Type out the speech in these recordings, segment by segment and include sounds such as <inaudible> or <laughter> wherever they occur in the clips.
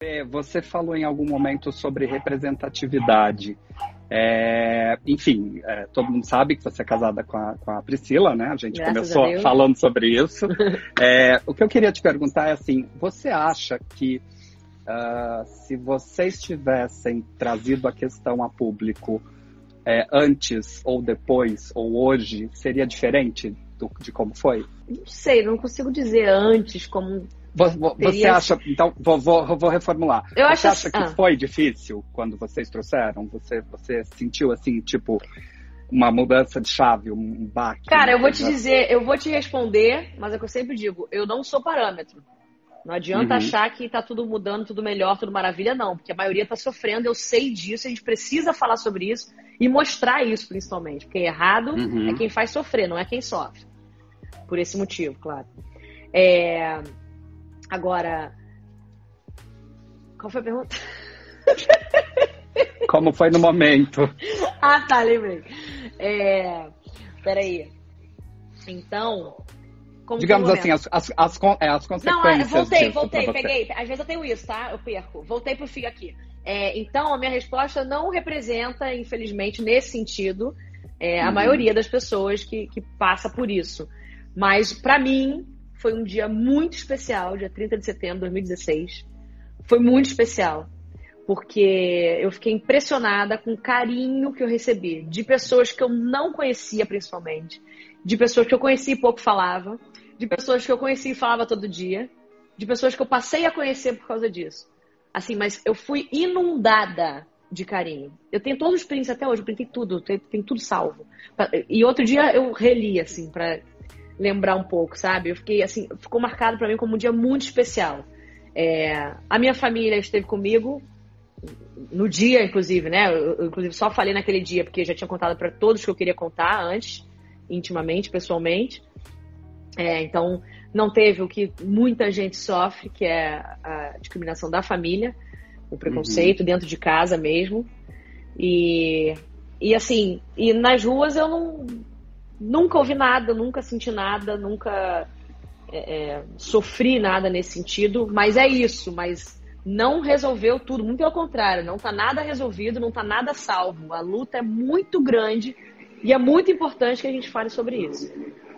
É, você falou em algum momento sobre representatividade. É, enfim, é, todo mundo sabe que você é casada com a, com a Priscila, né? A gente Graças começou a falando sobre isso. <laughs> É, o que eu queria te perguntar é assim: você acha que uh, se vocês tivessem trazido a questão a público é, antes ou depois ou hoje, seria diferente do, de como foi? Não sei, não consigo dizer antes como você acha. Então, vou, vou, vou reformular. Eu você acho... acha que ah. foi difícil quando vocês trouxeram? Você, você sentiu assim, tipo, uma mudança de chave, um baque? Cara, eu vou te dizer, eu vou te responder, mas é o que eu sempre digo, eu não sou parâmetro. Não adianta uhum. achar que tá tudo mudando, tudo melhor, tudo maravilha, não. Porque a maioria tá sofrendo, eu sei disso, a gente precisa falar sobre isso e mostrar isso, principalmente. Porque errado uhum. é quem faz sofrer, não é quem sofre. Por esse motivo, claro. É... Agora, qual foi a pergunta? <laughs> Como foi no momento? <laughs> ah, tá, lembrei. É, peraí. Então, Digamos assim, as, as, as, é, as consequências. Não, é, voltei, voltei, peguei. Às vezes eu tenho isso, tá? Eu perco. Voltei pro FIG aqui. É, então, a minha resposta não representa, infelizmente, nesse sentido, é, a uhum. maioria das pessoas que, que passa por isso. Mas, para mim, foi um dia muito especial, dia 30 de setembro de 2016. Foi muito especial, porque eu fiquei impressionada com o carinho que eu recebi de pessoas que eu não conhecia, principalmente, de pessoas que eu conhecia e pouco falava, de pessoas que eu conhecia e falava todo dia, de pessoas que eu passei a conhecer por causa disso. Assim, mas eu fui inundada de carinho. Eu tenho todos os prints até hoje, eu printei tudo, tem, tudo salvo. E outro dia eu reli, assim, para lembrar um pouco, sabe? Eu fiquei assim, ficou marcado para mim como um dia muito especial. É, a minha família esteve comigo no dia, inclusive, né? Eu, eu, inclusive só falei naquele dia porque já tinha contado para todos que eu queria contar antes, intimamente, pessoalmente. É, então não teve o que muita gente sofre, que é a discriminação da família, o preconceito uhum. dentro de casa mesmo. E, e assim, e nas ruas eu não Nunca ouvi nada, nunca senti nada, nunca é, é, sofri nada nesse sentido, mas é isso, mas não resolveu tudo, muito pelo contrário, não está nada resolvido, não está nada salvo. A luta é muito grande e é muito importante que a gente fale sobre isso.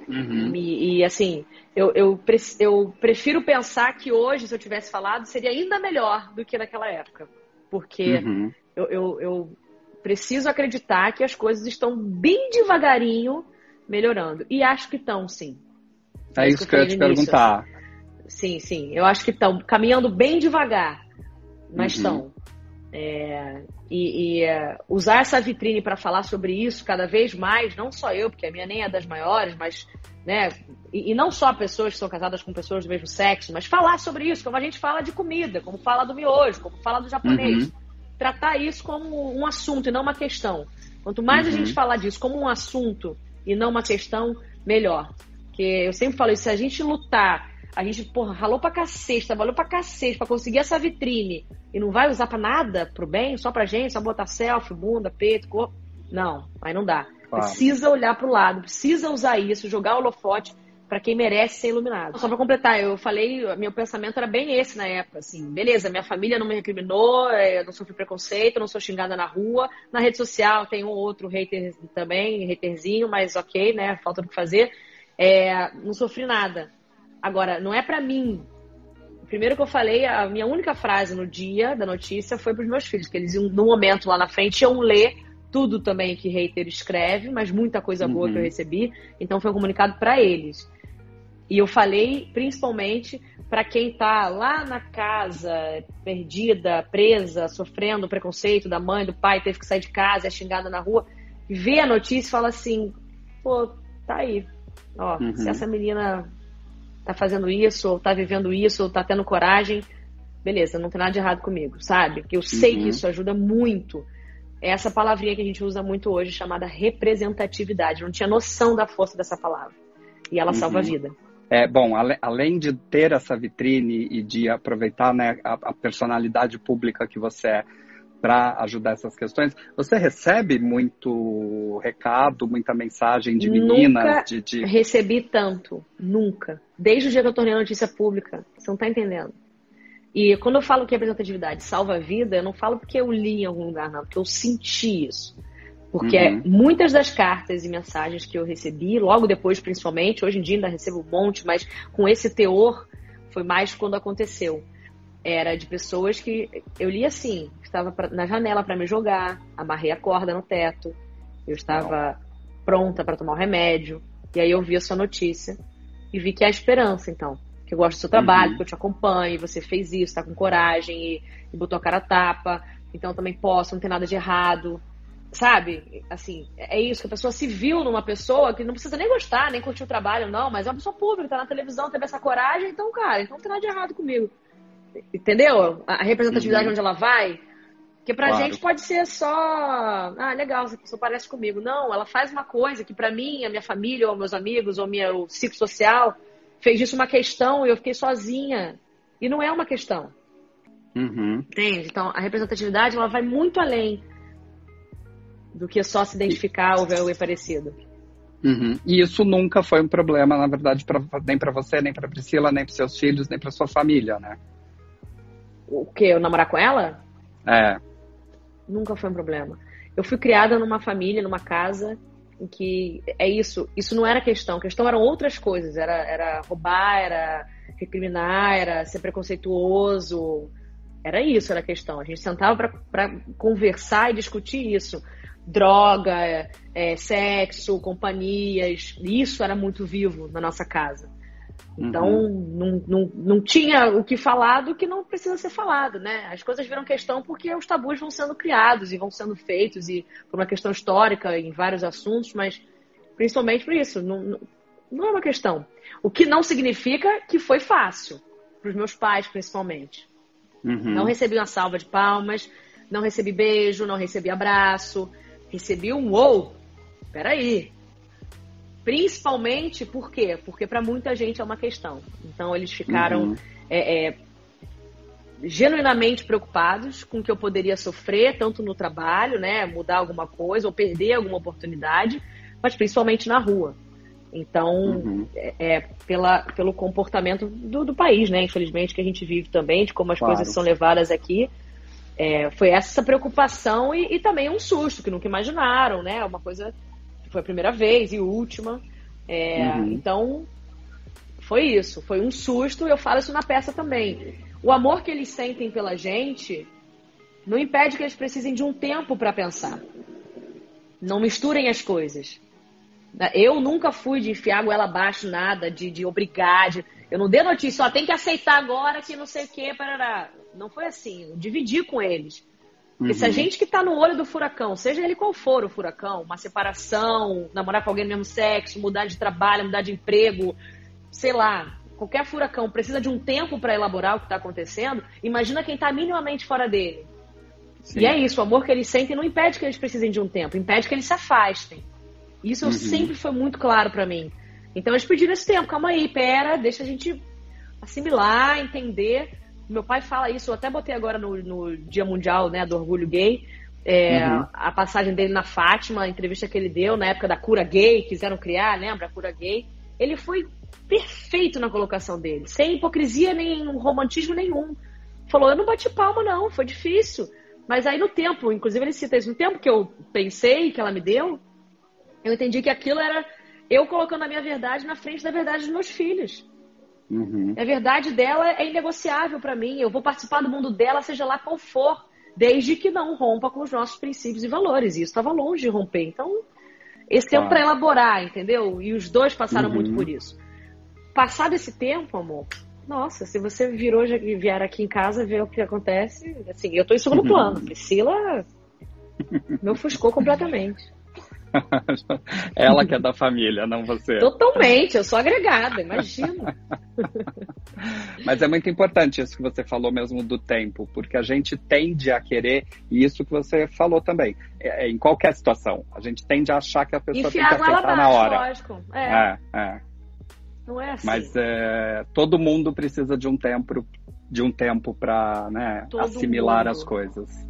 Uhum. E, e, assim, eu, eu, eu, prefiro pensar que hoje, se eu tivesse falado, seria ainda melhor do que naquela época. Porque uhum. eu, eu, eu preciso acreditar que as coisas estão bem devagarinho melhorando. E acho que estão, sim. É, é isso que eu ia te perguntar. Sim, sim. Eu acho que estão caminhando bem devagar, mas estão. Uhum. É, e, e é, usar essa vitrine para falar sobre isso cada vez mais, não só eu, porque a minha nem é das maiores, mas, né, e, e, não só pessoas que são casadas com pessoas do mesmo sexo, mas falar sobre isso, como a gente fala de comida, como fala do miojo, como fala do japonês. Uhum. Tratar isso como um assunto e não uma questão. Quanto mais uhum. a gente falar disso como um assunto e não uma questão melhor. Porque eu sempre falo isso, se a gente lutar, a gente, porra, ralou pra cacete, trabalhou pra cacete pra conseguir essa vitrine e não vai usar pra nada, pro bem, só pra gente, só botar selfie, bunda, peito, corpo. Não, aí não dá. Claro. Precisa olhar pro lado, precisa usar isso, jogar o holofote para quem merece ser iluminado. Só para completar, eu falei, meu pensamento era bem esse na época, assim, beleza, minha família não me recriminou, é, eu não sofri preconceito, não sou xingada na rua, na rede social tem um outro hater também, haterzinho, mas ok, né, falta do que fazer, é, não sofri nada. Agora, não é para mim. Primeiro que eu falei, a minha única frase no dia da notícia foi para os meus filhos, que eles iam, no momento lá na frente iam ler tudo também que hater escreve, mas muita coisa boa uhum. que eu uhum. recebi, então foi um comunicado para eles. E eu falei principalmente para quem está lá na casa, perdida, presa, sofrendo o preconceito da mãe, do pai, teve que sair de casa, é xingada na rua, vê a notícia e fala assim: pô, tá aí. Ó, uhum. se essa menina tá fazendo isso, ou tá vivendo isso, ou tá tendo coragem, beleza, não tem nada de errado comigo, sabe? Porque eu sei uhum. que isso ajuda muito. É essa palavrinha que a gente usa muito hoje, chamada representatividade. Eu não tinha noção da força dessa palavra. E ela uhum. salva a vida. É, bom, além de ter essa vitrine e de aproveitar né, a, a personalidade pública que você é para ajudar essas questões, você recebe muito recado, muita mensagem de meninas? Nunca de, de... recebi tanto, nunca. Desde o dia que eu tornei a notícia pública, você não está entendendo. E quando eu falo que representatividade salva a vida, eu não falo porque eu li em algum lugar, não, porque eu senti isso. Porque uhum. muitas das cartas e mensagens que eu recebi, logo depois, principalmente, hoje em dia ainda recebo um monte, mas com esse teor foi mais quando aconteceu. Era de pessoas que eu li assim, estava pra, na janela para me jogar, amarrei a corda no teto, eu estava Não. pronta para tomar o remédio, e aí eu vi a sua notícia e vi que há esperança, então. Que eu gosto do seu trabalho, uhum. que eu te acompanho, você fez isso, tá com coragem e, e botou a cara a tapa, então também posso, não tem nada de errado sabe? Assim, é isso, que a pessoa se viu numa pessoa que não precisa nem gostar, nem curtir o trabalho, não, mas é uma pessoa pública, tá na televisão, teve essa coragem, então, cara, então não tem nada de errado comigo. Entendeu? A representatividade uhum. onde ela vai. Porque pra claro. gente pode ser só, ah, legal, essa pessoa parece comigo. Não, ela faz uma coisa que para mim, a minha família, ou meus amigos, ou meu ciclo social, fez disso uma questão e eu fiquei sozinha. E não é uma questão. Uhum. Entende? Então, a representatividade, ela vai muito além do que só se identificar ou ver o parecido. Uhum. E isso nunca foi um problema, na verdade, pra, nem para você, nem para Priscila, nem para seus filhos, nem para sua família, né? O que? Eu namorar com ela? É. Nunca foi um problema. Eu fui criada numa família, numa casa em que é isso. Isso não era questão. A questão eram outras coisas. Era, era roubar, era recriminar, era ser preconceituoso. Era isso, era a questão. A gente sentava para conversar e discutir isso droga, é, sexo, companhias, isso era muito vivo na nossa casa. Então, uhum. não, não, não tinha o que falar do que não precisa ser falado, né? As coisas viram questão porque os tabus vão sendo criados e vão sendo feitos, e por uma questão histórica em vários assuntos, mas principalmente por isso, não, não, não é uma questão. O que não significa que foi fácil, para os meus pais principalmente. Uhum. Não recebi uma salva de palmas, não recebi beijo, não recebi abraço, recebi um ou. Peraí. Principalmente por quê? Porque para muita gente é uma questão. Então eles ficaram uhum. é, é, genuinamente preocupados com o que eu poderia sofrer, tanto no trabalho, né? Mudar alguma coisa ou perder alguma oportunidade, mas principalmente na rua. Então, uhum. é, é, pela, pelo comportamento do, do, país, né? Infelizmente, que a gente vive também, de como as claro. coisas são levadas aqui. É, foi essa preocupação e, e, também um susto, que nunca imaginaram, né? Uma coisa que foi a primeira vez e última. É, uhum. Então, foi isso. Foi um susto, eu falo isso na peça também. O amor que eles sentem pela gente não impede que eles precisem de um tempo para pensar. Não misturem as coisas. Eu nunca fui de enfiar goela abaixo, nada, de, de obrigar. De... Eu não dei notícia, só tem que aceitar agora que não sei o quê, parará. Não foi assim. Eu dividi com eles. Porque uhum. se a uhum. gente que está no olho do furacão, seja ele qual for o furacão, uma separação, namorar com alguém do mesmo sexo, mudar de trabalho, mudar de emprego, sei lá, qualquer furacão precisa de um tempo para elaborar o que está acontecendo, imagina quem está minimamente fora dele. Sim. E é isso, o amor que eles sentem não impede que eles precisem de um tempo, impede que eles se afastem. Isso uhum. sempre foi muito claro para mim. Então eles pediram esse tempo, calma aí, pera, deixa a gente assimilar, entender. Meu pai fala isso, eu até botei agora no, no Dia Mundial né, do Orgulho Gay, é, uhum. a passagem dele na Fátima, a entrevista que ele deu na época da cura gay, quiseram criar, lembra? A cura gay. Ele foi perfeito na colocação dele, sem hipocrisia nem romantismo nenhum. Falou, eu não bati palma não, foi difícil. Mas aí no tempo, inclusive ele cita isso, no tempo que eu pensei, que ela me deu, eu entendi que aquilo era eu colocando a minha verdade na frente da verdade dos meus filhos. Uhum. A verdade dela é inegociável para mim. Eu vou participar do mundo dela, seja lá qual for, desde que não rompa com os nossos princípios e valores. E isso estava longe de romper. Então, esse tempo para elaborar, entendeu? E os dois passaram uhum. muito por isso. Passado esse tempo, amor, nossa, se você virou já vier aqui em casa ver o que acontece, assim, eu tô em segundo plano. Priscila <laughs> me ofuscou completamente. <laughs> Ela que é da família, não você. Totalmente, eu sou agregada, imagina. <laughs> Mas é muito importante isso que você falou mesmo do tempo, porque a gente tende a querer, e isso que você falou também, é, é em qualquer situação, a gente tende a achar que a pessoa Enfiar tem que aceitar na hora. Lógico. É. é, é. Não é assim. Mas é, todo mundo precisa de um tempo de um tempo para né, assimilar mundo. as coisas.